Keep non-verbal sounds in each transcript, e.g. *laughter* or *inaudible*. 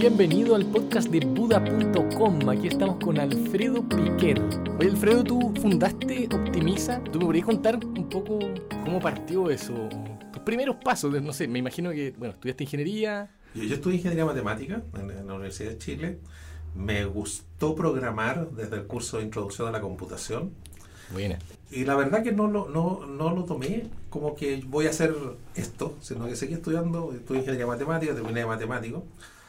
Bienvenido al podcast de Buda.com. Aquí estamos con Alfredo Piquer. Oye, Alfredo, tú fundaste Optimiza. ¿Tú me podrías contar un poco cómo partió eso? Tus primeros pasos, no sé, me imagino que, bueno, estudiaste ingeniería. Yo, yo estudié ingeniería matemática en, en la Universidad de Chile. Me gustó programar desde el curso de introducción a la computación. Buena. Y la verdad que no lo, no, no lo tomé como que voy a hacer esto, sino que seguí estudiando, estudié ingeniería matemática, terminé de matemático.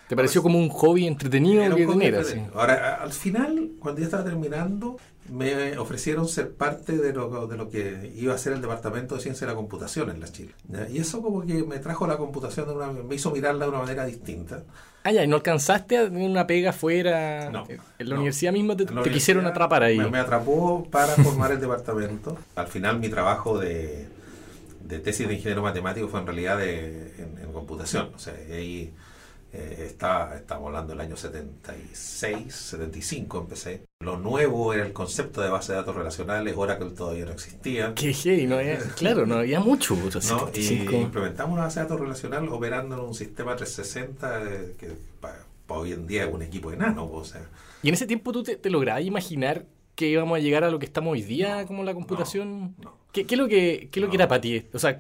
¿Te pareció como un hobby entretenido Era que tener? entretenido. Ahora, al final, cuando ya estaba terminando, me ofrecieron ser parte de lo, de lo que iba a ser el Departamento de Ciencia de la Computación en la Chile. Y eso como que me trajo la computación, de una, me hizo mirarla de una manera distinta. Ah, ya, ¿y no alcanzaste a tener una pega afuera? No, En la no. universidad misma te, te quisieron atrapar ahí. Me, me atrapó para formar el departamento. Al final mi trabajo de, de tesis de ingeniero matemático fue en realidad de, en, en computación. O sea, ahí eh, está, estamos hablando del año 76, 75 empecé. Lo nuevo era el concepto de base de datos relacionales, Oracle todavía no existía. Qué hey, no había, claro, no había mucho. ¿no? Y 75. implementamos una base de datos relacional operando en un sistema 360 eh, que para hoy en día es un equipo enano. O sea, Y en ese tiempo tú te, te lograbas imaginar que íbamos a llegar a lo que estamos hoy día No, como la computación. no. ¿Qué, qué es lo que, qué es lo que era para ti? O sea,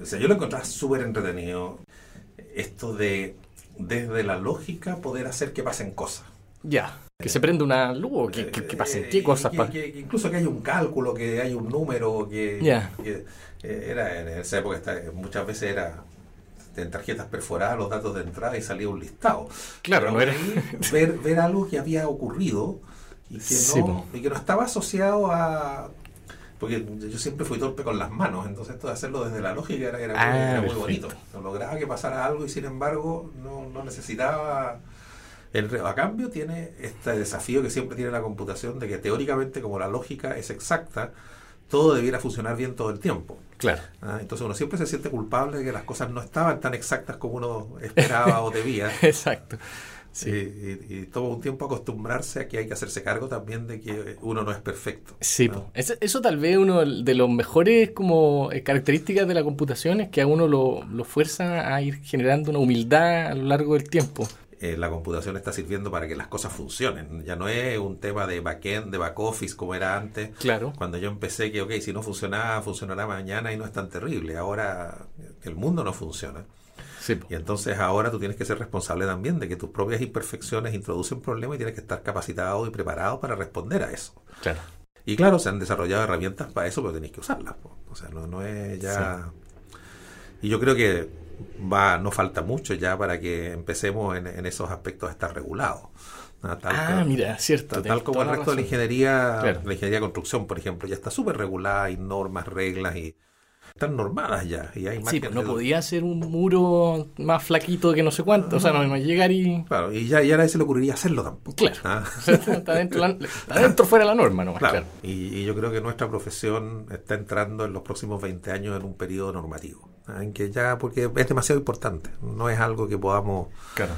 O sea, yo lo encontraba súper entretenido. Esto de, desde la lógica, poder hacer que pasen cosas. ya, que se prende una luz o que, que, que pasen Eh, qué cosas. que- incluso que hay un cálculo, que hay un número, que, Ya. que, eh, era en esa época está- muchas veces era en tarjetas perforadas los datos de entrada y salía un listado. Claro, no era- ver, ver algo que había ocurrido y que, no, y que no estaba asociado a... Porque yo siempre fui torpe con las manos, entonces esto de hacerlo desde la lógica era, era muy, Ah, era muy bonito. No lograba que pasara algo y sin embargo no, no necesitaba... El, a cambio tiene este desafío que siempre tiene la computación de que teóricamente como la lógica es exacta, todo debiera funcionar bien todo el tiempo. Claro. ¿ah? Entonces uno siempre se siente culpable de que las cosas no estaban tan exactas como uno esperaba o debía. *laughs* Exacto. Sí, y, y toma un tiempo acostumbrarse a que hay que hacerse cargo también de que uno no es perfecto. Sí, ¿no? po. Eso, eso tal vez uno de los mejores como eh, características de la computación es que a uno lo, lo fuerza a ir generando una humildad a lo largo del tiempo. Eh, la computación está sirviendo para que las cosas funcionen. Ya no es un tema de backend, de back office como era antes. Claro. Cuando yo empecé que, ok, si no funcionaba, funcionará mañana y no es tan terrible. Ahora el mundo no funciona. Sí. Y entonces ahora tú tienes que ser responsable también de que tus propias imperfecciones introducen problemas y tienes que estar capacitado y preparado para responder a eso. claro. Y claro, se han desarrollado herramientas para eso, pero tenéis que usarlas. po. O sea, no, no es ya... Y yo creo que va no falta mucho ya para que empecemos en, en esos aspectos a estar regulados. Ah, tal Ah, mira, cierto. Tal, como el resto de la ingeniería, Claro. la ingeniería de construcción, por ejemplo, ya está súper regulada, hay normas, reglas y están normadas ya. Y hay Sí, pues no de- podía ser un muro más flaquito que no sé cuánto. O sea, no a llegar y. Claro, y ya, ya a nadie se le ocurriría hacerlo tampoco. Claro. Ah, *laughs* está dentro, la- está *laughs* dentro fuera de la norma nomás, claro. claro. Y, y yo creo que nuestra profesión está entrando en los próximos 20 años en un periodo normativo. ah, En que ya, porque es demasiado importante. No es algo que podamos. Claro.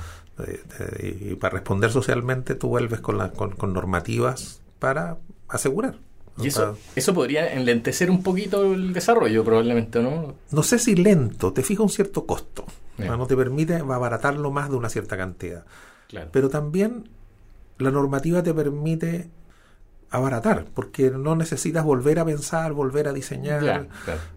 eh, eh, y para responder socialmente, tú vuelves con, la- con, con normativas para asegurar. Y eso, eso podría enlentecer un poquito el desarrollo, probablemente, ¿no? no sé si lento, te fija un cierto costo. Ya. Ah, No te permite abaratarlo más de una cierta cantidad. Claro. Pero también la normativa te permite abaratar, porque no necesitas volver a pensar, volver a diseñar. Claro.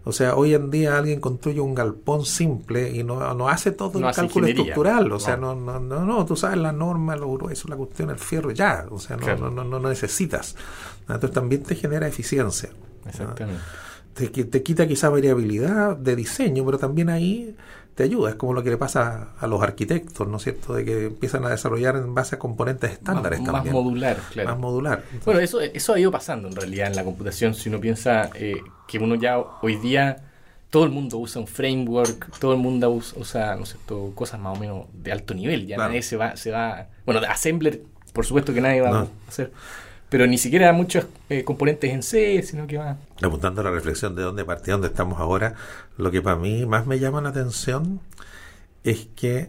O sea, hoy en día alguien construye un galpón simple y no, no hace todo No el hace cálculo ingeniería. estructural. O sea, No. no, no, no, tú sabes la norma, lo grueso, la cuestión, el fierro, ya. O sea, no, Claro. no, no, necesitas. Entonces también te genera eficiencia. Exactamente. Te, te quita quizá variabilidad de diseño, pero también ahí te ayuda. Es como lo que le pasa a los arquitectos, ¿no es cierto? De que empiezan a desarrollar en base a componentes estándares más, más también. modular, claro. Más modular. Entonces, Bueno, eso, eso ha ido pasando en realidad en la computación. Si uno piensa eh, que uno ya hoy día todo el mundo usa un framework, todo el mundo usa, usa, no sé, todo- cosas más o menos de alto nivel. Ya Claro. nadie se va, se va. Bueno, de Assembler, por supuesto que nadie va No. a hacer. Pero ni siquiera muchos eh, componentes en C, sino que va. apuntando a la reflexión de dónde partí, dónde estamos ahora, lo que para mí más me llama la atención es que,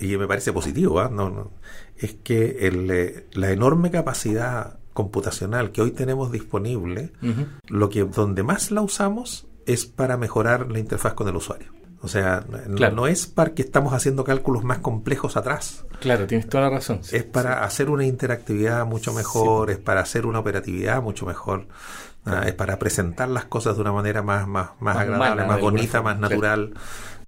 y me parece positivo, ¿ah? no, no, es que el, eh, la enorme capacidad computacional que hoy tenemos disponible, lo que donde más la usamos es para mejorar la interfaz con el usuario. O sea, no, es para que estamos haciendo cálculos más complejos atrás. Claro, tienes toda la razón. es para hacer una interactividad mucho mejor, es para hacer una operatividad mucho mejor, es para presentar las cosas de una manera más, más, más, agradable, más bonita, más natural.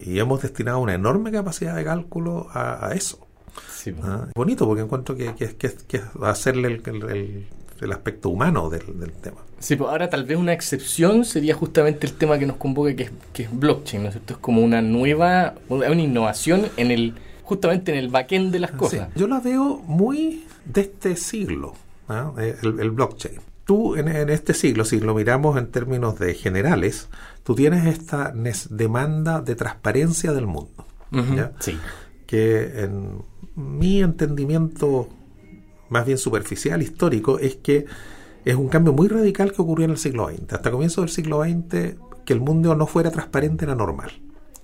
Y hemos destinado una enorme capacidad de cálculo a, eso. Sí, ah, bonito porque encuentro que, que, que, que hacerle el, el, aspecto humano del, del tema. Sí, pues ahora tal vez una excepción sería justamente el tema que nos convoca, que es, que es blockchain, ¿no es cierto? Es como una nueva, una innovación en el, justamente en el backend de las cosas. yo la veo muy de este siglo, ¿ah? eh, el, blockchain. Tú en, este siglo, si lo miramos en términos de generales, tú tienes esta demanda de transparencia del mundo. Sí. Que en mi entendimiento más bien superficial, histórico, es que es un cambio muy radical que ocurrió en el siglo XX. Hasta comienzo del siglo XX, que el mundo no fuera transparente era normal.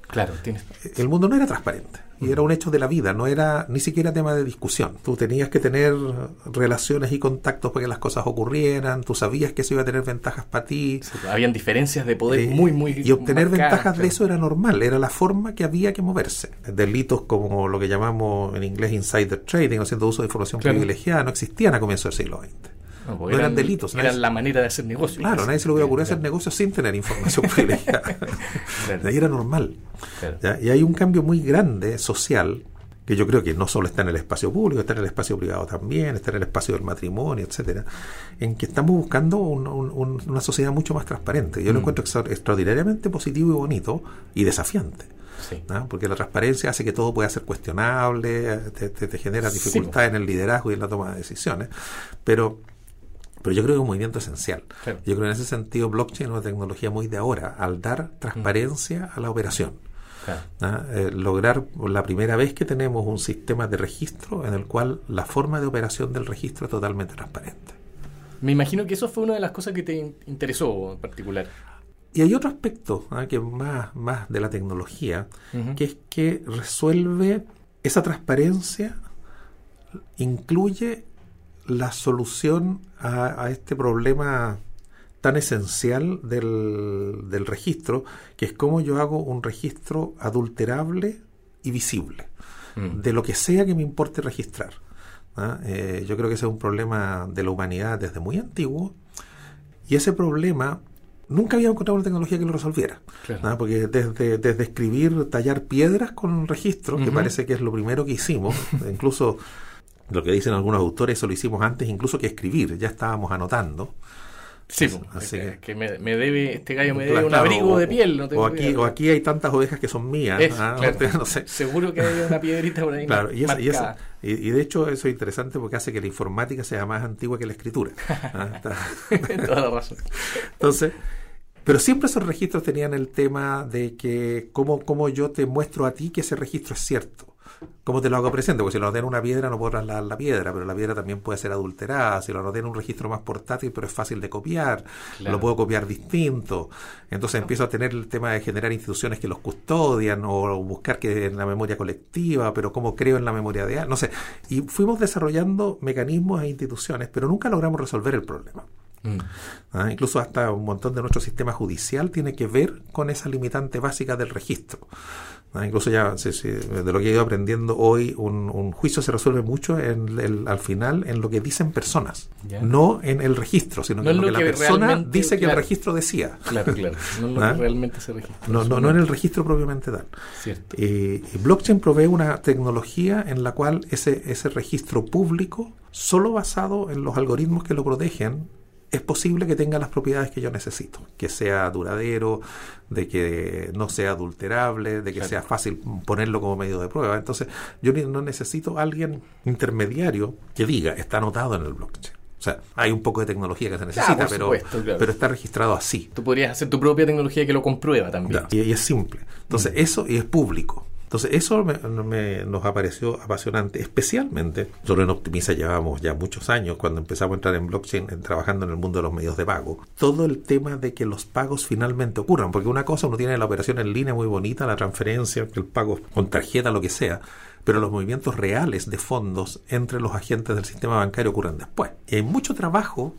Claro, tienes. El mundo no era transparente y era un hecho de la vida, no era ni siquiera tema de discusión. Tú tenías que tener relaciones y contactos para que las cosas ocurrieran, tú sabías que eso iba a tener ventajas para ti. habían diferencias de poder eh, muy, muy... Y obtener ventajas de eso era normal, era la forma que había que moverse. Delitos como lo que llamamos en inglés insider trading, haciendo uso de información privilegiada, no existían a comienzo del siglo XX. No, eran, delitos. Eran la manera de hacer negocios. Claro, nadie se le hubiera ocurrido hacer negocios sin tener información *laughs* privilegiada. ahí era normal. Y hay un cambio muy grande social que yo creo que no solo está en el espacio público, está en el espacio privado también, está en el espacio del matrimonio, etcétera, en que estamos buscando una sociedad mucho más transparente. Yo lo mm. encuentro extraordinariamente positivo y bonito y desafiante. Porque la transparencia hace que todo pueda ser cuestionable, te, genera dificultades en el liderazgo y en la toma de decisiones, pero pero yo creo que es un movimiento esencial. Yo creo que en ese sentido blockchain es una tecnología muy de ahora, al dar transparencia a la operación. ¿Ah? Eh, lograr la primera vez que tenemos un sistema de registro en el cual la forma de operación del registro es totalmente transparente. Me imagino que eso fue una de las cosas que te interesó en particular. Y hay otro aspecto ¿ah? que más, más de la tecnología, que es que resuelve esa transparencia, incluye la solución a, este problema tan esencial del, del, registro, que es cómo yo hago un registro adulterable y visible, mm. de lo que sea que me importe registrar. ¿ah? Eh, yo creo que ese es un problema de la humanidad desde muy antiguo, y ese problema nunca había encontrado una tecnología que lo resolviera. ¿ah? Porque desde, desde, escribir, tallar piedras con registro, que parece que es lo primero que hicimos, *laughs* incluso lo que dicen algunos autores, eso lo hicimos antes incluso que escribir, ya estábamos anotando. Sí, así que, me, debe, este gallo me debe un abrigo de piel. No o, aquí, o aquí hay tantas ovejas que son mías. ¿ah? *laughs* no sé. Seguro que hay una piedrita por ahí. Claro, y, y, de hecho eso es interesante porque hace que la informática sea más antigua que la escritura. *laughs* ¿ah? Toda la razón. *laughs* Entonces, pero siempre esos registros tenían el tema de que cómo, cómo yo te muestro a ti que ese registro es cierto. ¿Cómo te lo hago presente? Porque si lo anoté en una piedra no puedo trasladar la piedra, pero la piedra también puede ser adulterada. Si lo anoté en un registro más portátil, pero es fácil de copiar, lo puedo copiar distinto. Entonces empiezo a tener el tema de generar instituciones que los custodian o buscar que en la memoria colectiva, pero cómo creo en la memoria de no sé. Y fuimos desarrollando mecanismos e instituciones, pero nunca logramos resolver el problema. Mm. Ah, incluso hasta un montón de nuestro sistema judicial tiene que ver con esa limitante básica del registro. Ah, incluso ya de lo que he ido aprendiendo hoy, un, juicio se resuelve mucho en al final en lo que dicen personas, no en el registro, sino en lo, que, la persona dice que el registro decía. Claro, claro. No en lo que ¿Ah? realmente se registra. No, no, no en el registro propiamente tal. Cierto. y blockchain provee una tecnología en la cual ese, ese registro público, solo basado en los algoritmos que lo protegen, es posible que tenga las propiedades que yo necesito, que sea duradero, de que no sea adulterable, de que sea fácil ponerlo como medio de prueba. Entonces, yo no necesito alguien intermediario que diga, está anotado en el blockchain. O sea, hay un poco de tecnología que se necesita, pero, pero está registrado así. Tú podrías hacer tu propia tecnología que lo comprueba también. y, es simple. Entonces, mm. eso y es público. Entonces, eso me, nos apareció apasionante, especialmente, solo en Optimiza llevamos ya muchos años, cuando empezamos a entrar en blockchain, trabajando en el mundo de los medios de pago, todo el tema de que los pagos finalmente ocurran, porque una cosa uno tiene la operación en línea muy bonita, la transferencia, el pago con tarjeta, lo que sea, pero los movimientos reales de fondos entre los agentes del sistema bancario ocurren después. Y hay mucho trabajo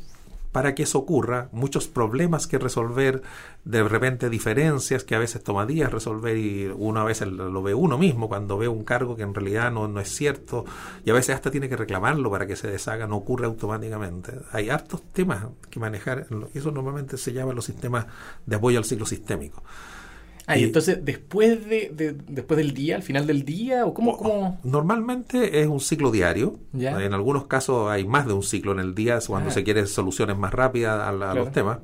para que eso ocurra, muchos problemas que resolver, de repente diferencias que a veces toma días resolver y uno a veces lo ve uno mismo cuando ve un cargo que en realidad no, no es cierto y a veces hasta tiene que reclamarlo para que se deshaga, no ocurre automáticamente. Hay hartos temas que manejar, eso normalmente se llama los sistemas de apoyo al ciclo sistémico. Ah, y, entonces después de, después del día, al final del día, o cómo, cómo... Normalmente es un ciclo diario. En algunos casos hay más de un ciclo en el día cuando ah. se quieren soluciones más rápidas a, los temas.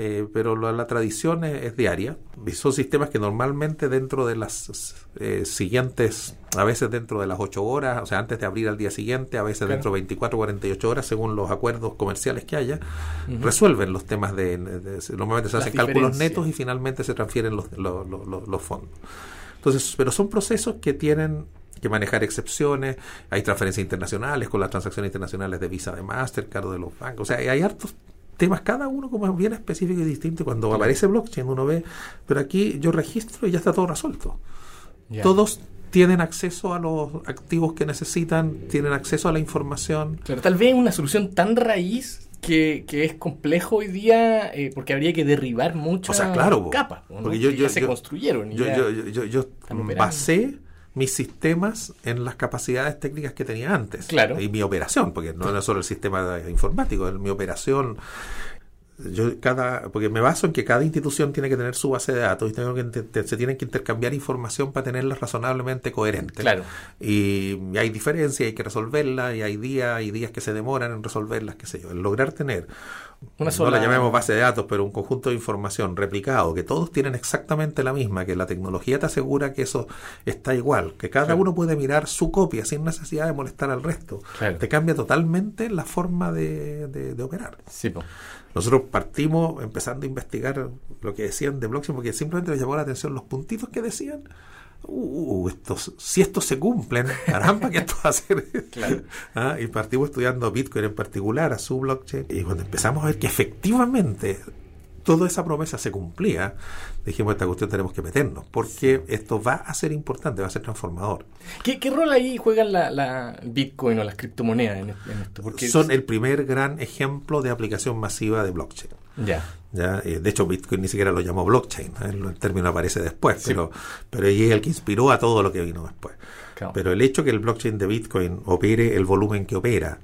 Eh, pero la, tradición es, diaria. Y son sistemas que normalmente dentro de las eh, siguientes, a veces dentro de las 8 horas, o sea, antes de abrir al día siguiente, a veces dentro de 24 o 48 horas, según los acuerdos comerciales que haya, resuelven los temas de, Normalmente se hacen cálculos netos y finalmente se transfieren los, los, los fondos. Entonces, pero son procesos que tienen que manejar excepciones, hay transferencias internacionales con las transacciones internacionales de Visa de Mastercard o de los bancos, o sea, hay hartos temas, cada uno como bien específico y distinto. Cuando aparece blockchain uno ve, pero aquí yo registro y ya está todo resuelto. Todos tienen acceso a los activos que necesitan, tienen acceso a la información. Pero tal vez una solución tan raíz que, que es complejo hoy día eh, porque habría que derribar muchas capas. Porque yo, ya se construyeron. yo, yo, yo, basé mis sistemas en las capacidades técnicas que tenía antes. Claro. Y mi operación, porque no, es solo el sistema informático, mi operación. Yo cada, porque me baso en que cada institución tiene que tener su base de datos y tengo que, se tienen que intercambiar información para tenerla razonablemente coherente. Claro. Y, hay diferencias, hay que resolverlas, y hay días, y días que se demoran en resolverlas, qué sé yo. El lograr tener no la llamemos base de datos, pero un conjunto de información replicado, que todos tienen exactamente la misma, que la tecnología te asegura que eso está igual, que cada uno puede mirar su copia sin necesidad de molestar al resto. Te cambia totalmente la forma de, operar. Nosotros partimos empezando a investigar lo que decían de blockchain, porque simplemente me llamó la atención los puntitos que decían uh, estos, si estos se cumplen, *laughs* caramba, ¿qué esto va a ser? *laughs* ¿Ah? Y partimos estudiando Bitcoin en particular, a su blockchain, y cuando empezamos a ver que efectivamente toda esa promesa se cumplía, dijimos, esta cuestión tenemos que meternos, porque esto va a ser importante, va a ser transformador. ¿Qué, rol ahí juegan la, Bitcoin o las criptomonedas en, esto? Porque Son el primer gran ejemplo de aplicación masiva de blockchain. Ya. ¿ya? Eh, de hecho, Bitcoin ni siquiera lo llamó blockchain, ¿eh? el término aparece después, pero, pero es el que inspiró a todo lo que vino después. Pero el hecho que el blockchain de Bitcoin opere el volumen que opera,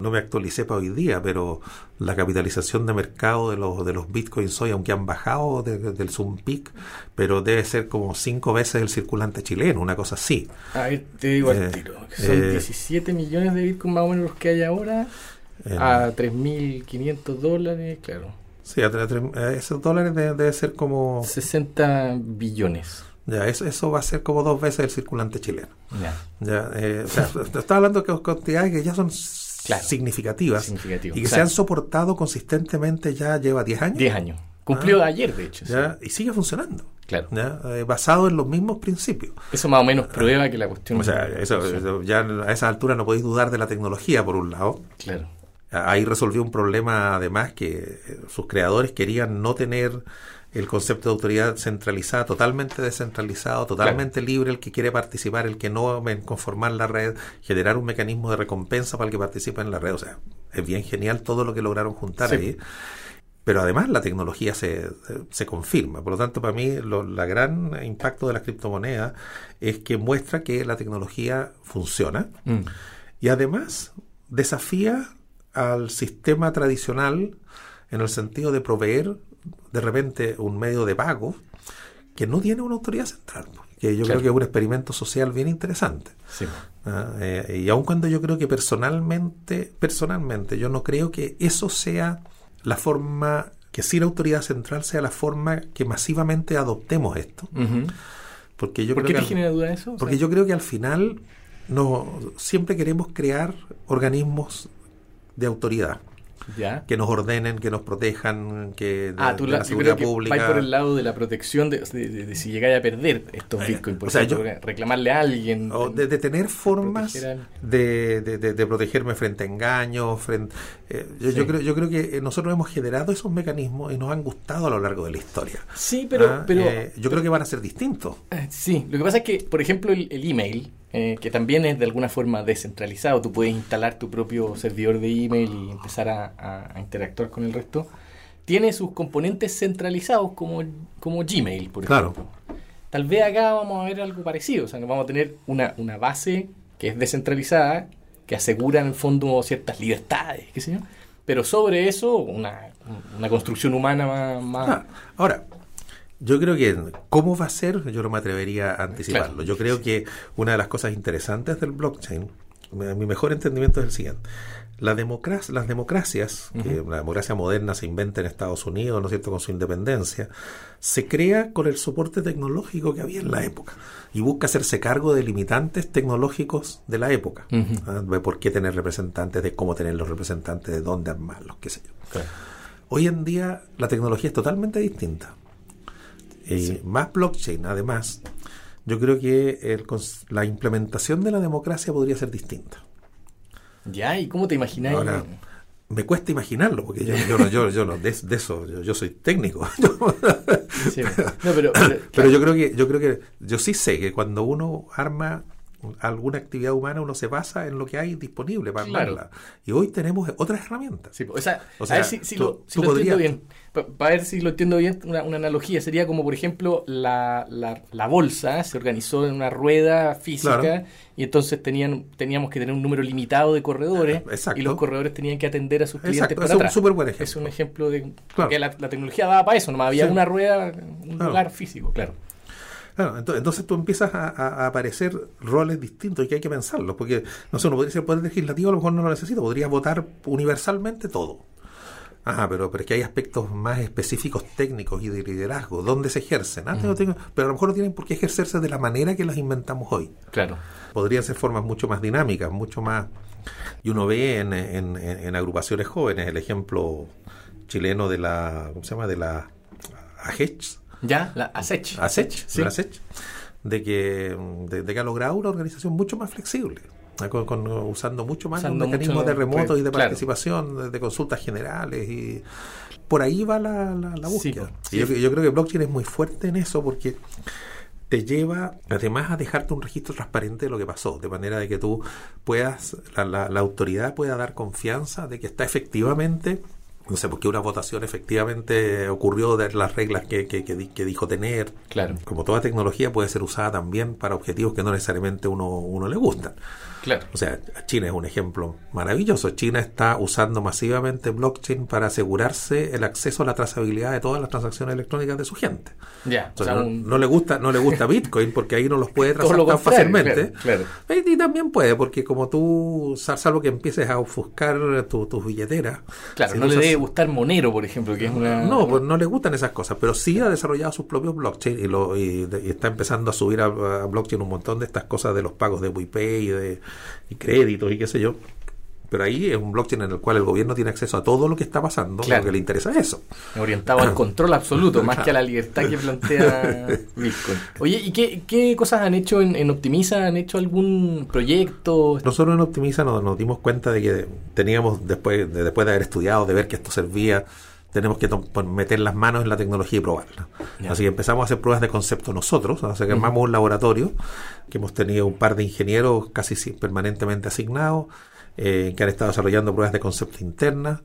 no me actualicé para hoy día, pero la capitalización de mercado de los, de los bitcoins hoy, aunque han bajado del Zoom Peak, pero debe ser como cinco veces el circulante chileno, una cosa así. Ahí te digo al eh, tiro. Son 17 millones de bitcoins más o menos los que hay ahora, a 3.500 dólares, claro. Sí, a, esos dólares debe, ser como... 60 billones. Ya, eso, eso va a ser como dos veces el circulante chileno. Ya. ya eh, o sea, *laughs* está hablando de cantidades que ya son significativas y que se han soportado consistentemente ya lleva 10 años. 10 años. Cumplió ah. ayer, de hecho. Ya, Y sigue funcionando. Claro. ¿ya? Eh, basado en los mismos principios. Eso más o menos prueba que la cuestión. O sea, eso, ya a esa altura no podéis dudar de la tecnología, por un lado. Claro. Ahí resolvió un problema, además, que sus creadores querían no tener el concepto de autoridad centralizada, totalmente descentralizado, totalmente libre, el que quiere participar, el que no conformar la red, generar un mecanismo de recompensa para el que participa en la red. O sea, es bien genial todo lo que lograron juntar ahí. Pero además la tecnología se, se confirma. Por lo tanto, para mí, lo, la gran impacto de las criptomonedas es que muestra que la tecnología funciona mm. y además desafía al sistema tradicional en el sentido de proveer de repente un medio de pago que no tiene una autoridad central, que yo creo que es un experimento social bien interesante. Ah, eh, y aun cuando yo creo que personalmente, personalmente, yo no creo que eso sea la forma, que sin autoridad central sea la forma que masivamente adoptemos esto. Porque yo ¿Por creo qué te genera duda eso? Porque yo creo que al final no, siempre queremos crear organismos de autoridad. Que nos ordenen, que nos protejan, que de, ah, tú la, seguridad pública. por el lado de la protección de, si llegáis a perder estos eh, bitcoins, por reclamarle a alguien. O de, tener formas de, protegerme frente a engaños. Frente, eh, yo, creo, yo creo que nosotros hemos generado esos mecanismos y nos han gustado a lo largo de la historia. Sí, pero. Ah, pero eh, yo creo que van a ser distintos. sí, lo que pasa es que, por ejemplo, el, el email eh, que también es de alguna forma descentralizado. Tú puedes instalar tu propio servidor de email y empezar a, a interactuar con el resto. Tiene sus componentes centralizados como, como Gmail, por Claro. ejemplo. Tal vez acá vamos a ver algo parecido. O sea, vamos a tener una, una base que es descentralizada, que asegura en el fondo ciertas libertades, qué sé yo. Pero sobre eso, una, una construcción humana más... más- Ah, ahora, yo creo que cómo va a ser, yo no me atrevería a anticiparlo. Claro. Yo creo que una de las cosas interesantes del blockchain, mi mi mejor entendimiento es el siguiente. La democracia, las democracias, que la democracia moderna se inventa en Estados Unidos, ¿no es cierto?, con su independencia, se crea con el soporte tecnológico que había en la época y busca hacerse cargo de limitantes tecnológicos de la época. ¿ah? De por qué tener representantes, de cómo tener los representantes, de dónde armarlos, qué sé yo. Claro. Hoy en día la tecnología es totalmente distinta. Y Más blockchain, además, yo creo que el la implementación de la democracia podría ser distinta. Ya, ¿y cómo te imagináis? Ahora, me cuesta imaginarlo, porque yo, yo, no- yo, yo no- de, de eso, yo, yo soy técnico. *laughs* Sí, no, pero, pero, Pero yo creo que, yo creo que, yo sí sé que cuando uno arma alguna actividad humana, uno se basa en lo que hay disponible para Claro. armarla. Y hoy tenemos otras herramientas. Sí, o sea, O sea, a ver si, si tú- lo, si tú lo entiendo podrías- bien. Para ver si lo entiendo bien, una, una analogía sería como, por ejemplo, la, la, la bolsa se organizó en una rueda física Claro. y entonces tenían teníamos que tener un número limitado de corredores Exacto. y los corredores tenían que atender a sus clientes Exacto, para es un atrás. súper buen ejemplo. Es un ejemplo de Claro. que la, la tecnología daba para eso, nomás había Sí. una rueda, un lugar físico, claro. Claro, ento- entonces tú empiezas a, aparecer roles distintos y que hay que pensarlos, porque, no sé, uno podría ser poder legislativo, a lo mejor no lo necesita, podría votar universalmente todo. Ajá, pero, pero es que hay aspectos más específicos técnicos y de liderazgo, ¿dónde se ejercen? Ah, tengo- pero a lo mejor no tienen por qué ejercerse de la manera que las inventamos hoy. Claro. Podrían ser formas mucho más dinámicas, mucho más... Y uno ve en- en agrupaciones jóvenes el ejemplo chileno de la... ¿Cómo se llama? De la AGECH, Ya, la ASECH. ASECH, Sí. de la ASECH, de que, de, de que ha logrado una organización mucho más flexible, con- con- usando mucho más Usando los mecanismos mucho- de remoto y de claro. participación, de, de consultas generales y por ahí va la, la, la Sí, búsqueda. Y yo, yo creo que blockchain es muy fuerte en eso porque te lleva además a dejarte un registro transparente de lo que pasó, de manera de que tú puedas, la, la- la autoridad pueda dar confianza de que está efectivamente, no sé, porque una votación efectivamente ocurrió de las reglas que, que, que di- que dijo tener. Claro, Como toda tecnología puede ser usada también para objetivos que no necesariamente uno, uno le gustan. claro. O sea, China es un ejemplo maravilloso. China está usando masivamente blockchain para asegurarse el acceso a la trazabilidad de todas las transacciones electrónicas de su gente. Ya, O sea, o sea, no, un- no le gusta, no le gusta *laughs* Bitcoin porque ahí no los puede trazar lo tan fácilmente. claro, claro. Y, y también puede, porque como tú, sal- salvo que empieces a ofuscar tu- tus billeteras. Claro, si no le gustar Monero, por ejemplo, que es una... no, pues no le gustan esas cosas, pero sí ha desarrollado sus propios blockchain y, lo, y, está empezando a subir a, blockchain un montón de estas cosas de los pagos de WePay y, de, y créditos y qué sé yo. Pero ahí es un blockchain en el cual el gobierno tiene acceso a todo lo que está pasando, Claro. lo que le interesa es eso. orientado al control absoluto, *laughs* más que a la libertad que plantea *laughs* Bitcoin. Oye, ¿y qué, qué cosas han hecho en, en Optimiza? ¿Han hecho algún proyecto? Nosotros en Optimiza nos, nos dimos cuenta de que teníamos, después de, después de haber estudiado, de ver que esto servía, tenemos que meter las manos en la tecnología y probarla. Así que empezamos a hacer pruebas de concepto nosotros, o sea que armamos un laboratorio, que hemos tenido un par de ingenieros casi si- permanentemente asignados, eh, que han estado desarrollando pruebas de concepto internas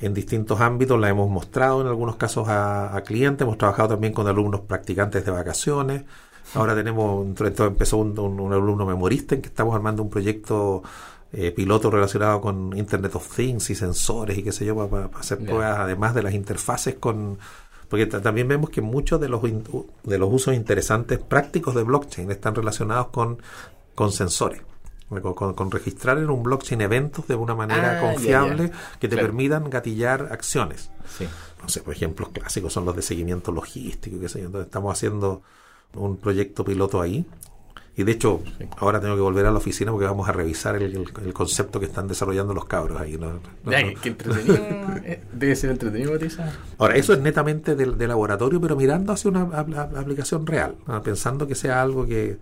en distintos ámbitos, la hemos mostrado en algunos casos a, a clientes, hemos trabajado también con alumnos practicantes de vacaciones, ahora tenemos, esto empezó un, un- un alumno memorista en que estamos armando un proyecto eh, piloto relacionado con Internet of Things y sensores y qué sé yo, para, para hacer pruebas además de las interfaces con... Porque ta- también vemos que muchos de los, de los usos interesantes prácticos de blockchain están relacionados con, con sensores. Con, con- con registrar en un blockchain eventos de una manera Ah, confiable ya. que te Claro. permitan gatillar acciones. Sí. No sé, por ejemplos clásicos son los de seguimiento logístico, qué sé yo. Entonces estamos haciendo un proyecto piloto ahí. Y de hecho, Sí. ahora tengo que volver a la oficina porque vamos a revisar el, el- el concepto que están desarrollando los cabros ahí. ¿no? No, Ya, no. que- entretenido. *laughs* eh, Debe ser entretenido, Matisa. Ahora, eso es netamente de, de laboratorio, pero mirando hacia una apl- apl- aplicación real, pensando que sea algo que,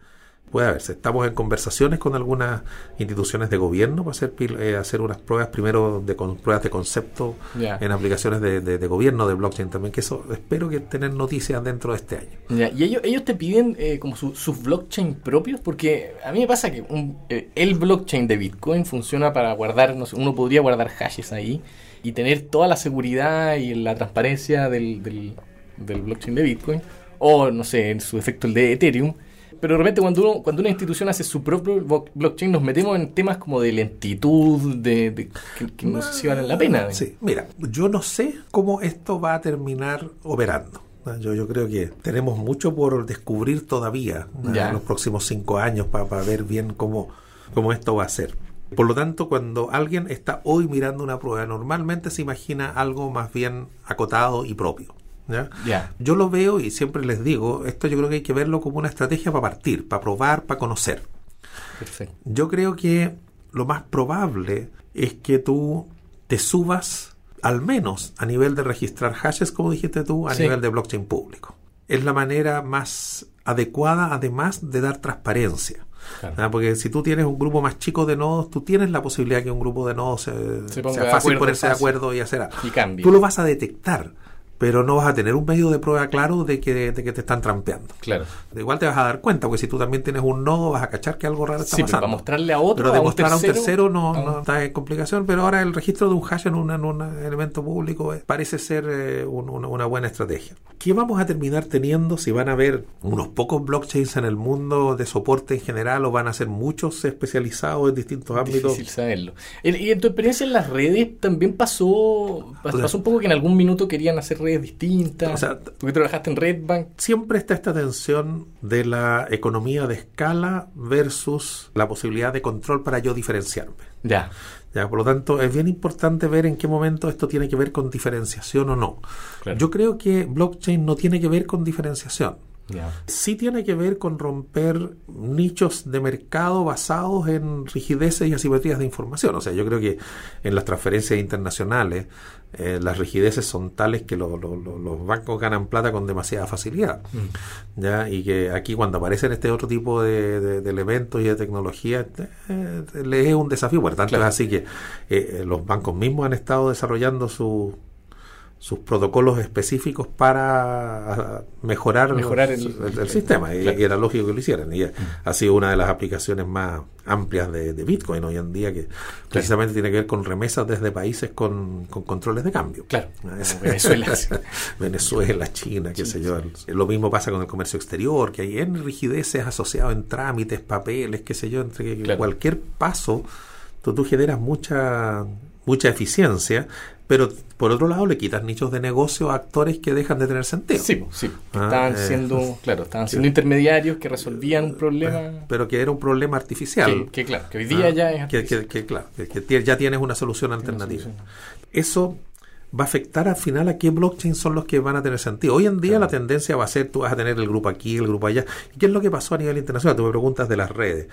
Puede haberse. Estamos en conversaciones con algunas instituciones de gobierno para hacer, eh, hacer unas pruebas, primero de con, pruebas de concepto en aplicaciones de, de, gobierno de blockchain también, que eso espero que tener noticias dentro de este año. ¿Y ellos, ellos te piden eh, como sus blockchain propios? Porque a mí me pasa que eh, el blockchain de Bitcoin funciona para guardar, no sé, uno podría guardar hashes ahí y tener toda la seguridad y la transparencia del, del, del blockchain de Bitcoin, o no sé, en su efecto el de Ethereum pero de repente cuando, cuando una institución hace su propio blockchain nos metemos en temas como de lentitud, de, que, no sé si valen la pena. Sí, mira, yo no sé cómo esto va a terminar operando. Yo, yo creo que tenemos mucho por descubrir todavía en los próximos cinco años para, para ver bien cómo, cómo esto va a ser. Por lo tanto, cuando alguien está hoy mirando una prueba, normalmente se imagina algo más bien acotado y propio. Yo lo veo y siempre les digo, esto yo creo que hay que verlo como una estrategia para partir, para probar, para conocer. Yo creo que lo más probable es que tú te subas al menos a nivel de registrar hashes, como dijiste tú, a nivel de blockchain público. Es la manera más adecuada, además de dar transparencia. Porque si tú tienes un grupo más chico de nodos, tú tienes la posibilidad que un grupo de nodos se, sea fácil ponerse de acuerdo y hacer algo. Y tú lo vas a detectar pero no vas a tener un medio de prueba claro de que, de que te están trampeando. Claro. Igual te vas a dar cuenta, porque si tú también tienes un nodo, vas a cachar que algo raro está sí, pasando. Pero para mostrarle a otro, pero demostrar a un tercero, no, no, está en complicación. Pero ahora el registro de un hash en, un elemento público eh, parece ser eh, una, buena estrategia. ¿Qué vamos a terminar teniendo si van a haber unos pocos blockchains en el mundo de soporte en general o van a ser muchos especializados en distintos ámbitos? Difícil saberlo. Y en tu experiencia en las redes también pasó, pasó un poco que en algún minuto querían hacer redes distintas o sea, porque trabajaste en Redbank. Siempre está esta tensión de la economía de escala versus la posibilidad de control para yo diferenciarme. Ya. Ya, por lo tanto, es bien importante ver en qué momento esto tiene que ver con diferenciación o no. Yo creo que blockchain no tiene que ver con diferenciación. Sí tiene que ver con romper nichos de mercado basados en rigideces y asimetrías de información. O sea, yo creo que en las transferencias internacionales eh, las rigideces son tales que los bancos ganan plata con demasiada facilidad. Mm. ¿ya? Y que aquí cuando aparecen este otro tipo de, elementos y de tecnología, eh, les es un desafío. Por tanto, es así que eh, los bancos mismos han estado desarrollando su sus protocolos específicos para ah, mejorar, el, sistema. y, era lógico que lo hicieran. Y ha sido una de las aplicaciones más amplias de, Bitcoin hoy en día que precisamente tiene que ver con remesas desde países con, controles de cambio. Claro. Venezuela *laughs* Venezuela China qué sé yo. Lo mismo pasa con el comercio exterior que hay en rigideces asociados en trámites papeles qué sé yo entre que cualquier paso tú, tú generas mucha mucha eficiencia pero por otro lado le quitas nichos de negocio a actores que dejan de tener sentido. Sí, sí. Ah, estaban eh, siendo, *laughs* claro, estaban siendo intermediarios que resolvían un problema. Pero que era un problema artificial. Que, claro, que hoy día ah, ya es que, que, claro, que, ya tienes una solución alternativa. Eso va a afectar al final a qué blockchain son los que van a tener sentido. Hoy en día la tendencia va a ser, tú vas a tener el grupo aquí, el grupo allá. ¿Y qué es lo que pasó a nivel internacional? Tú me preguntas de las redes.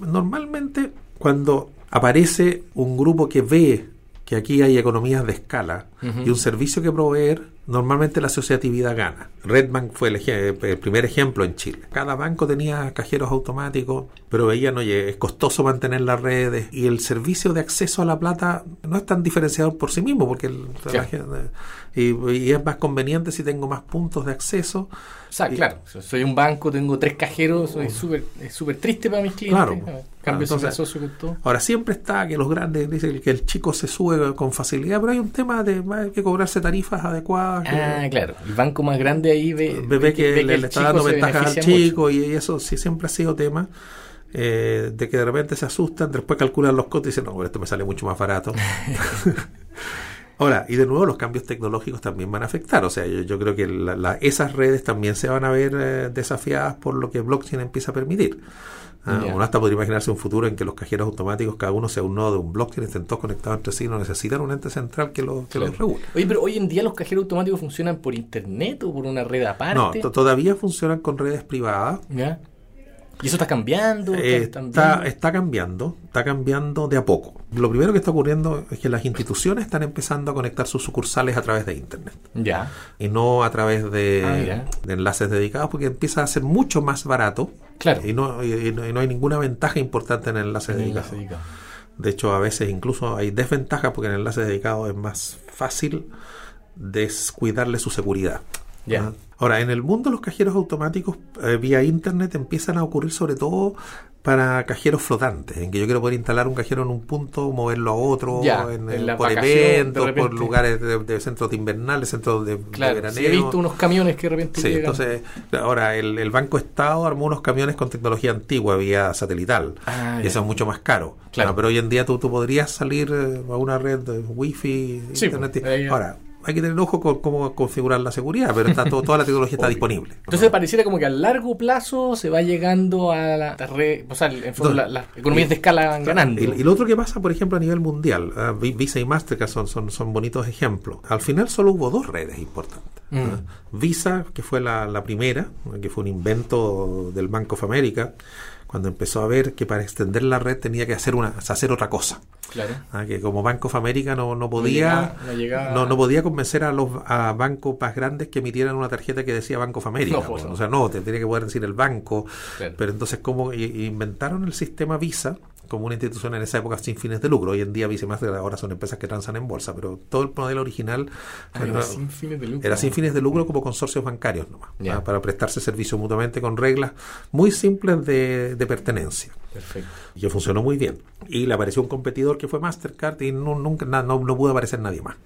Normalmente cuando aparece un grupo que ve que aquí hay economías de escala y un servicio que proveer, normalmente la asociatividad gana. Redbank fue el, primer ejemplo en Chile. Cada banco tenía cajeros automáticos, pero veían, oye, es costoso mantener las redes y el servicio de acceso a la plata no es tan diferenciado por sí mismo, porque el, y, es más conveniente si tengo más puntos de acceso. O sea, claro, soy un banco, tengo tres cajeros, soy súper súper triste para mis clientes. Claro. Cambio Ahora siempre está que los grandes dicen que el chico se sube con facilidad, pero hay un tema de hay que cobrarse tarifas adecuadas. Ah, claro. El banco más grande ahí ve, ve, que, le, está dando ventajas al chico y eso sí siempre ha sido tema. Eh, de que de repente se asustan, después calculan los costos y dicen, no, esto me sale mucho más barato. *laughs* Ahora, y de nuevo los cambios tecnológicos también van a afectar. O sea, yo, creo que esas redes también se van a ver eh, desafiadas por lo que blockchain empieza a permitir. Ah, uno hasta podría imaginarse un futuro en que los cajeros automáticos, cada uno sea un nodo de un blockchain, estén todos conectados entre sí, no necesitan un ente central que, lo, que los regule. Oye, pero hoy en día los cajeros automáticos funcionan por internet o por una red aparte. No, todavía funcionan con redes privadas. ¿Y eso está cambiando? Eh, ¿Están está, viendo? está cambiando, está cambiando de a poco. Lo primero que está ocurriendo es que las instituciones están empezando a conectar sus sucursales a través de Internet Ya. y no a través de, Ah, de enlaces dedicados porque empieza a ser mucho más barato Claro. y no, y- y no, y no hay ninguna ventaja importante en enlaces En dedicados. dedicado. De hecho, a veces incluso hay desventajas porque en enlaces dedicados es más fácil descuidarle su seguridad. ¿Ah? Ahora, en el mundo los cajeros automáticos eh, vía internet empiezan a ocurrir sobre todo para cajeros flotantes, en que yo quiero poder instalar un cajero en un punto, moverlo a otro, Ya, en, en por eventos, por lugares de, de centros de invernales, centros de, de Claro, veraneo. sí, he visto unos camiones que de repente Sí, llegan. entonces, ahora el, el Banco Estado armó unos camiones con tecnología antigua vía satelital. Ah, y ya. eso es mucho más caro. Claro. Ah, pero hoy en día tú, tú podrías salir eh, a una red de wifi, Sí, internet. pues, Ahora, hay que tener ojo con cómo configurar la seguridad, pero está todo- toda la tecnología está *laughs* disponible. Entonces pareciera como que a largo plazo se va llegando a la, o sea, en fondo Entonces, la- las economías de escala van ganando. Y, lo otro que pasa, por ejemplo, a nivel mundial, ah, Vi- Visa y Mastercard son, son, son bonitos ejemplos. Al final solo hubo dos redes importantes. Mm. Visa, que fue la, la primera, que fue un invento del Bank of America, cuando empezó a ver que para extender la red tenía que hacer, una, hacer otra cosa. Claro. Ah, que como Bank of America no, no podía llegaba- no llegaba- no, no podía convencer a los a bancos más grandes que emitieran una tarjeta que decía Bank of America No, pues, o sea no te tiene que poder decir el banco Claro. pero entonces como inventaron el sistema Visa como una institución en esa época sin fines de lucro hoy en día Mastercard ahora son empresas que transan en bolsa pero todo el modelo original Ah, era sin fines de lucro. era sin fines de lucro como consorcios bancarios nomás Ya. ah, para prestarse servicio mutuamente con reglas muy simples de, de pertenencia Perfecto. y que funcionó muy bien. Y le apareció un competidor que fue Mastercard y no, nunca, na- no, no pudo aparecer nadie más.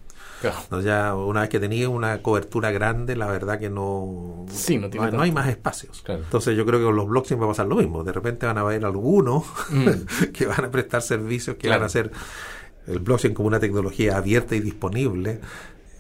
Claro. No, ya una vez que tenía una cobertura grande, la verdad que no, Sí, no tiene hay, tanto. hay más espacios. Claro. Entonces yo creo que con los blockchain va a pasar lo mismo. De repente van a haber algunos Mm. *laughs* que van a prestar servicios que Claro. van a hacer el blockchain como una tecnología abierta y disponible.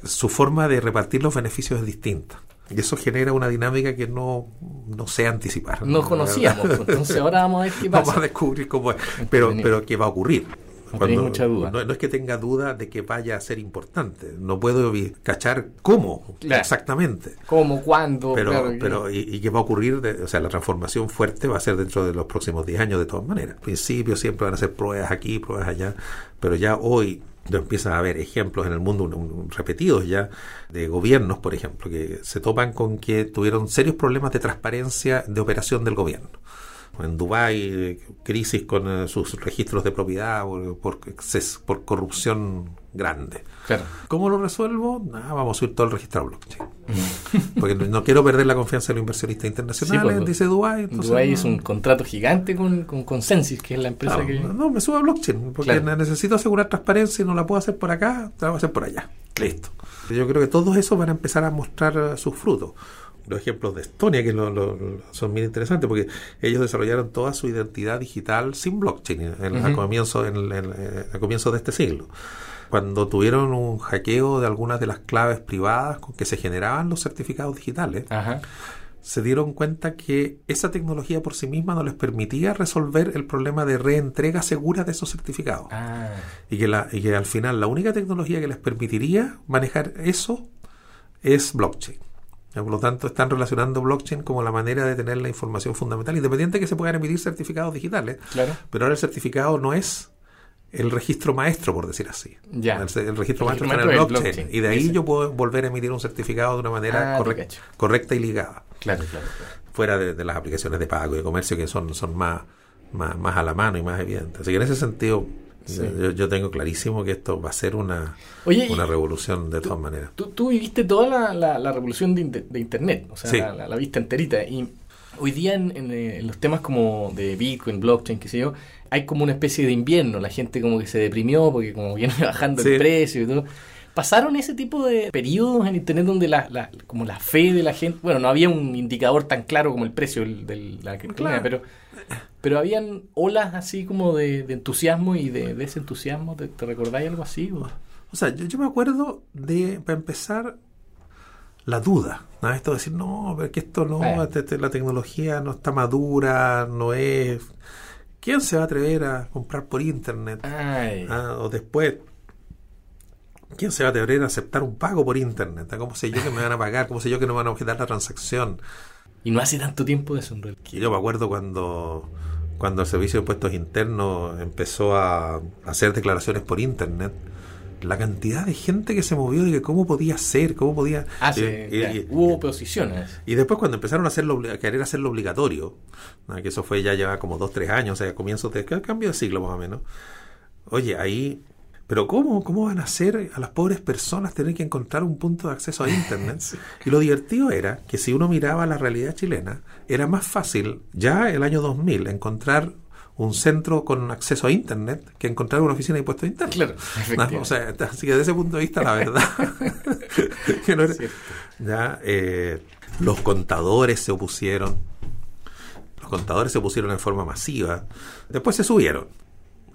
Su forma de repartir los beneficios es distinta. Y eso genera una dinámica que no, no sé anticipar. No conocíamos, *laughs* entonces ahora vamos a ver qué Vamos a descubrir cómo es. Pero, pero que va a ocurrir. No tenéis mucha duda. No, no es que tenga duda de que vaya a ser importante. No puedo cachar cómo Claro. exactamente. ¿Cómo? ¿Cuándo? Pero, Claro, pero y, y que va a ocurrir, de- o sea, la transformación fuerte va a ser dentro de los próximos 10 años de todas maneras. Al principio siempre van a ser pruebas aquí, pruebas allá, pero ya hoy ya empieza a haber ejemplos en el mundo un- un- repetidos ya de gobiernos, por ejemplo, que se topan con que tuvieron serios problemas de transparencia de operación del gobierno. En Dubái, crisis con eh, sus registros de propiedad por, por, exces- por corrupción grande. Claro. ¿Cómo lo resuelvo? Vamos a subir todo el registro a blockchain. Porque no, quiero perder la confianza de los inversionistas internacionales, Sí, pues, dice Dubái no- es un contrato gigante con, con Consensus, que es la empresa no, que... no, me subo a blockchain, porque Claro. necesito asegurar transparencia y no la puedo hacer por acá, la voy a hacer por allá. Listo. Yo creo que todos esos van a empezar a mostrar eh, sus frutos. Los ejemplos de Estonia, que lo- lo- son bien interesantes, porque ellos desarrollaron toda su identidad digital sin blockchain en, en- al Ujú. comienzo, en, en- en- a comienzos de este siglo. Cuando tuvieron un hackeo de algunas de las claves privadas con que se generaban los certificados digitales, Ajá. se dieron cuenta que esa tecnología por sí misma no les permitía resolver el problema de reentrega segura de esos certificados. Ah, Y, que la, y que al final la única tecnología que les permitiría manejar eso es blockchain. Por lo tanto, están relacionando blockchain como la manera de tener la información fundamental, independiente de que se puedan emitir certificados digitales. claro. Pero ahora el certificado no es el registro maestro, por decir así. Ya. El, el registro El maestro está en el blockchain. blockchain. Y de ahí Ese. yo puedo volver a emitir un certificado de una manera Ah, correcta y ligada Claro, claro, claro. fuera de, de las aplicaciones de pago y de comercio que son, son más, más, más a la mano y más evidentes. Así que en ese sentido, Sí. yo, yo tengo clarísimo que esto va a ser una, Oye, una revolución de todas maneras. Tú, tú viviste toda la, la- la revolución de, inte- de Internet, o sea, Sí. la, la- viste enterita. Y hoy día en, en, eh, en los temas como de Bitcoin, blockchain, qué sé yo, hay como una especie de invierno. La gente como que se deprimió porque como viene *laughs* bajando Sí. el precio y todo. ¿Pasaron ese tipo de periodos en Internet donde la, la- como la fe de la gente... Bueno, no había un indicador tan claro como el precio del- de la criptomoneda, Claro. pero, pero habían olas así como de, de entusiasmo y de desentusiasmo. ¿Te, te recordáis algo así? o? O sea, yo, yo me acuerdo de, para empezar, la duda. ¿no? Esto de decir, no, pero que esto no, Eh. la tecnología no está madura, no es... ¿Quién se va a atrever a comprar por internet? Ah, o después, ¿quién se va a atrever a aceptar un pago por internet? Ah, ¿Cómo sé yo que me van a pagar? ¿Cómo sé yo que no me van a objetar la transacción? Y no hace tanto tiempo de eso en realidad. Yo me acuerdo cuando, cuando el Servicio de Impuestos Internos empezó a hacer declaraciones por Internet la cantidad de gente que se movió de que cómo podía ser, cómo podía... Ah, sí, hubo oposiciones. Y después cuando empezaron a, hacerlo, a querer hacerlo obligatorio, que eso fue ya lleva como dos, tres años, o sea, comienzos de cambio de siglo más o menos. Oye, ahí... Pero ¿cómo, ¿cómo van a hacer a las pobres personas tener que encontrar un punto de acceso a Internet? *laughs* Y lo divertido era que si uno miraba la realidad chilena, era más fácil ya el año 2000 encontrar un centro con acceso a Internet que encontrar una oficina de impuestos internos. Claro, o sea, *laughs* así que desde ese punto de vista, la verdad, *laughs* que no ya, eh, los contadores se opusieron, los contadores se opusieron en forma masiva, después se subieron.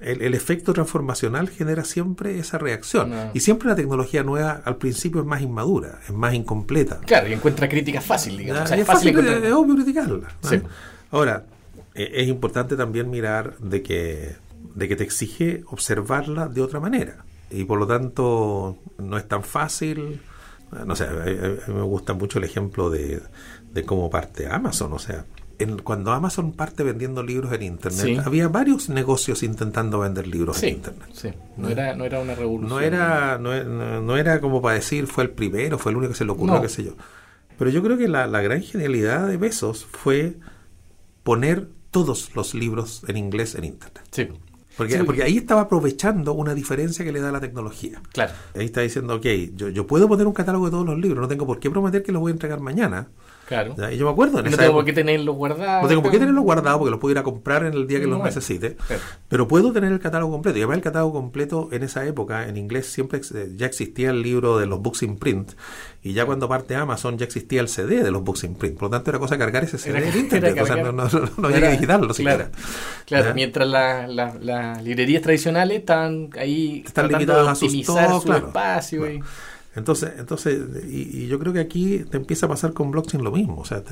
El, efecto transformacional genera siempre esa reacción. Y siempre la tecnología nueva al principio es más inmadura, es más incompleta. Claro, y encuentra crítica fácil, digamos. es fácil, es obvio criticarla. Ahora, eh, es importante también mirar de que, de que te exige observarla de otra manera. Y por lo tanto, no es tan fácil. No sé, a, mí me gusta mucho el ejemplo de, de cómo parte Amazon. O sea, en, cuando Amazon parte vendiendo libros en Internet, había varios negocios intentando vender libros en Internet. Sí. No, era, no era una revolución. No era, no, era como para decir fue el primero, fue el único que se le ocurrió, qué sé yo. Pero yo creo que la, la gran genialidad de Besos fue poner todos los libros en inglés en Internet. Sí. Porque, porque ahí estaba aprovechando una diferencia que le da la tecnología. Claro. Ahí está diciendo, ok, yo, yo puedo poner un catálogo de todos los libros, no tengo por qué prometer que los voy a entregar mañana. Claro. Y yo me acuerdo. En no tengo por qué tenerlos guardados. No tengo por qué tenerlos guardados porque los puedo ir a comprar en el día que los necesite. Pero puedo tener el catálogo completo. Y además el catálogo completo en esa época, en inglés, siempre ya existía el libro de los books in print. Y ya cuando parte Amazon ya existía el CD de los books in print. Por lo tanto, era cosa de cargar ese CD en *laughs* internet. o sea, no, no, había que digitarlo siquiera. Claro, mientras las la, librerías tradicionales estaban ahí están limitadas a sus su espacio. Y... Entonces, entonces y, yo creo que aquí te empieza a pasar con blockchain lo mismo. O sea,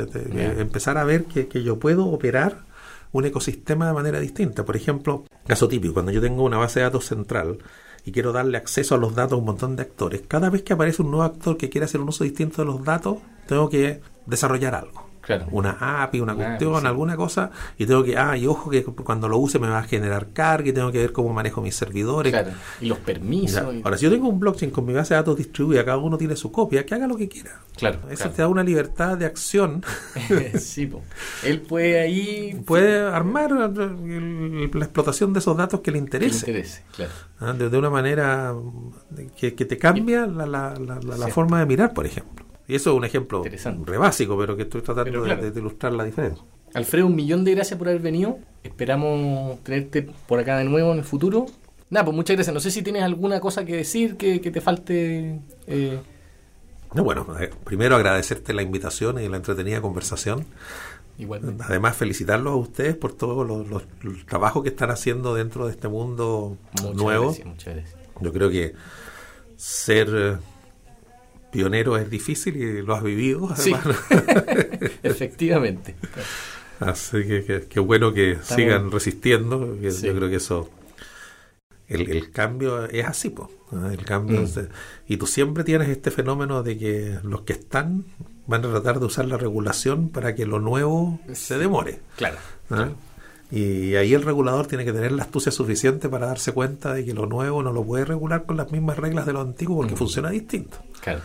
empezar a ver que, que yo puedo operar un ecosistema de manera distinta. Por ejemplo, caso típico, cuando yo tengo una base de datos central y quiero darle acceso a los datos a un montón de actores, cada vez que aparece un nuevo actor que quiere hacer un uso distinto de los datos, tengo que desarrollar algo. Una API, una cuestión, alguna cosa, y tengo que, ah, y ojo que cuando lo use me va a generar carga y tengo que ver cómo manejo mis servidores. Y los permisos. Ahora, si yo tengo un blockchain con mi base de datos distribuida, cada uno tiene su copia, que haga lo que quiera. Claro. Eso te da una libertad de acción. *laughs* sí, él puede ahí. Puede armar la explotación de esos datos que le interese. interese, claro. Ah, de, una manera que, te cambia la, la, la forma de mirar, por ejemplo. Y eso es un ejemplo re básico, pero que estoy tratando de, ilustrar la diferencia. Alfredo, un millón de gracias por haber venido. Esperamos tenerte por acá de nuevo en el futuro. Nada, pues muchas gracias. No sé si tienes alguna cosa que decir que, te falte. Eh. No, bueno, eh, primero agradecerte la invitación y la entretenida conversación. Igualmente. Además, felicitarlos a ustedes por todos los, los, trabajos que están haciendo dentro de este mundo nuevo. Gracias, muchas gracias. Yo creo que ser pionero es difícil y lo has vivido. Sí, *laughs* efectivamente. Así que qué bueno que sigan resistiendo. Yo creo que eso, el, cambio es así, pues. el cambio. Mm. y tú siempre tienes este fenómeno de que los que están van a tratar de usar la regulación para que lo nuevo se demore. Claro. Y ahí el regulador tiene que tener la astucia suficiente para darse cuenta de que lo nuevo no lo puede regular con las mismas reglas de lo antiguo porque funciona distinto. Claro.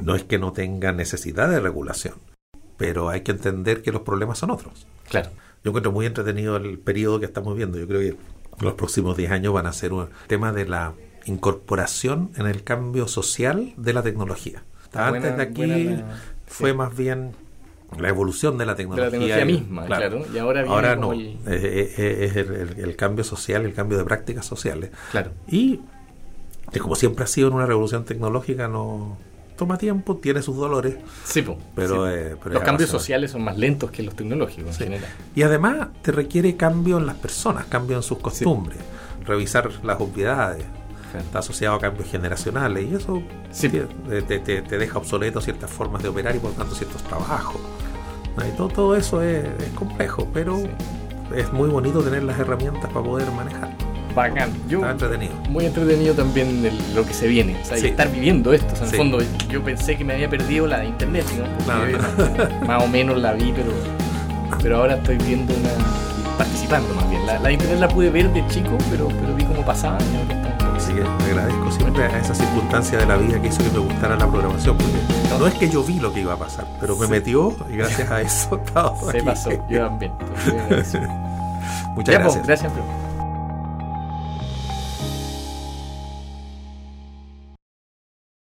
No es que no tenga necesidad de regulación, pero hay que entender que los problemas son otros. Claro. Yo encuentro muy entretenido el periodo que estamos viendo. Yo creo que los próximos 10 años van a ser un tema de la incorporación en el cambio social de la tecnología. Antes de aquí fue más bien la evolución de la tecnología. De la tecnología misma, claro. Y ahora, ahora no. Es, el, cambio social, el cambio de prácticas sociales. Claro. Y que como siempre ha sido en una revolución tecnológica, no toma tiempo, tiene sus dolores. Sí, pero, eh, los cambios sociales son más lentos que los tecnológicos en general. Y además te requiere cambio en las personas, cambio en sus costumbres, revisar las obviedades. Está asociado a cambios generacionales y eso te, te, deja obsoleto ciertas formas de operar y por tanto ciertos trabajos. Y todo, todo eso es, complejo, pero es muy bonito tener las herramientas para poder manejar. Bacán. Yo, Estaba entretenido. muy entretenido también de lo que se viene. O sea, Sí. estar viviendo esto. O sea, en Sí. el fondo, yo pensé que me había perdido la de internet, ¿no? Claro, *laughs* más o menos la vi, pero, pero ahora estoy viendo una. participando más bien. La, la de internet la pude ver de chico, pero, pero vi cómo pasaba y ahora Así que le agradezco siempre a esa circunstancia de la vida que hizo que me gustara la programación. Porque no es que yo vi lo que iba a pasar, pero me metió y gracias a eso *laughs* estaba Se aquí. pasó, yo también. *laughs* Muchas ya, pues, gracias. gracias, Alfredo.